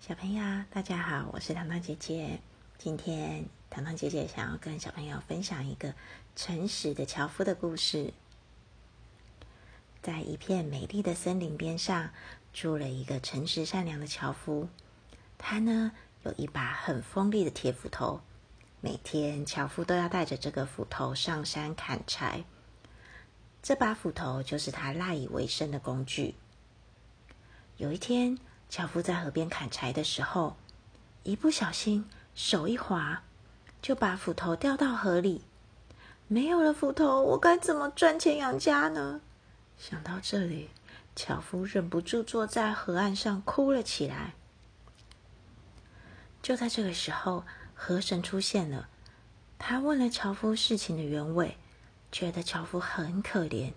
小朋友，大家好，我是糖糖姐姐。今天糖糖姐姐想要跟小朋友分享一个诚实的樵夫的故事。在一片美丽的森林边上，住了一个诚实善良的樵夫。他呢有一把很锋利的铁斧头，每天樵夫都要带着这个斧头上山砍柴。这把斧头就是他赖以为生的工具。有一天，樵夫在河边砍柴的时候，一不小心手一滑，就把斧头掉到河里。没有了斧头，我该怎么赚钱养家呢？想到这里，樵夫忍不住坐在河岸上哭了起来。就在这个时候，河神出现了。他问了樵夫事情的原委，觉得樵夫很可怜，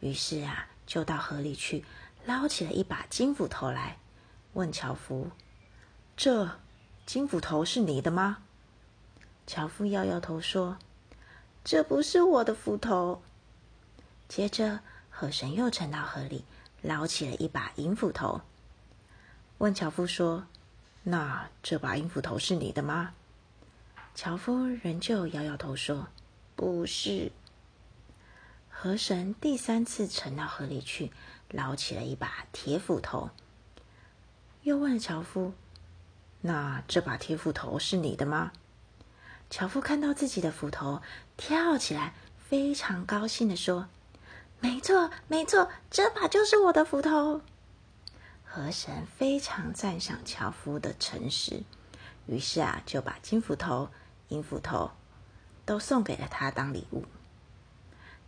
于是啊，就到河里去捞起了一把金斧头来，问樵夫：“这金斧头是你的吗？”樵夫摇摇头说：“这不是我的斧头。”接着。河神又沉到河里，捞起了一把银斧头，问樵夫说：“那这把银斧头是你的吗？”樵夫仍旧摇摇头说：“不是。”河神第三次沉到河里去，捞起了一把铁斧头，又问樵夫：“那这把铁斧头是你的吗？”樵夫看到自己的斧头，跳起来，非常高兴的说。没错，没错，这把就是我的斧头。河神非常赞赏樵夫的诚实，于是啊，就把金斧头、银斧头都送给了他当礼物。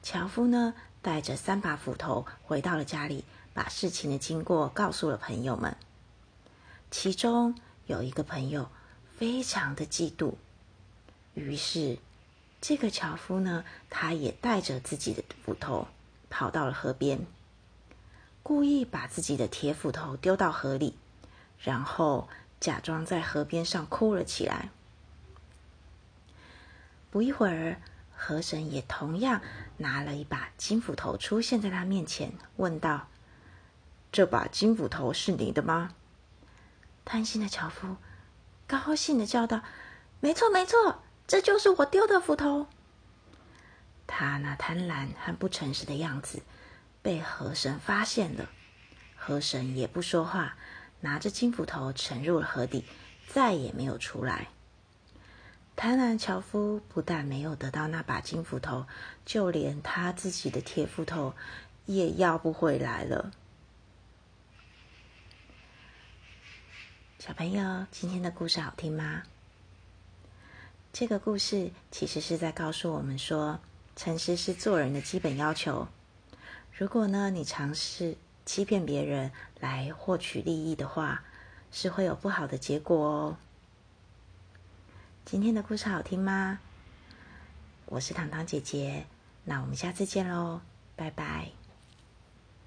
樵夫呢，带着三把斧头回到了家里，把事情的经过告诉了朋友们。其中有一个朋友非常的嫉妒，于是这个樵夫呢，他也带着自己的斧头。跑到了河边，故意把自己的铁斧头丢到河里，然后假装在河边上哭了起来。不一会儿，河神也同样拿了一把金斧头出现在他面前，问道：“这把金斧头是你的吗？”贪心的樵夫高兴的叫道：“没错，没错，这就是我丢的斧头。”他那贪婪和不诚实的样子被河神发现了，河神也不说话，拿着金斧头沉入了河底，再也没有出来。贪婪樵夫不但没有得到那把金斧头，就连他自己的铁斧头也要不回来了。小朋友，今天的故事好听吗？这个故事其实是在告诉我们说。诚实是做人的基本要求。如果呢，你尝试欺骗别人来获取利益的话，是会有不好的结果哦。今天的故事好听吗？我是糖糖姐姐，那我们下次见喽，拜拜。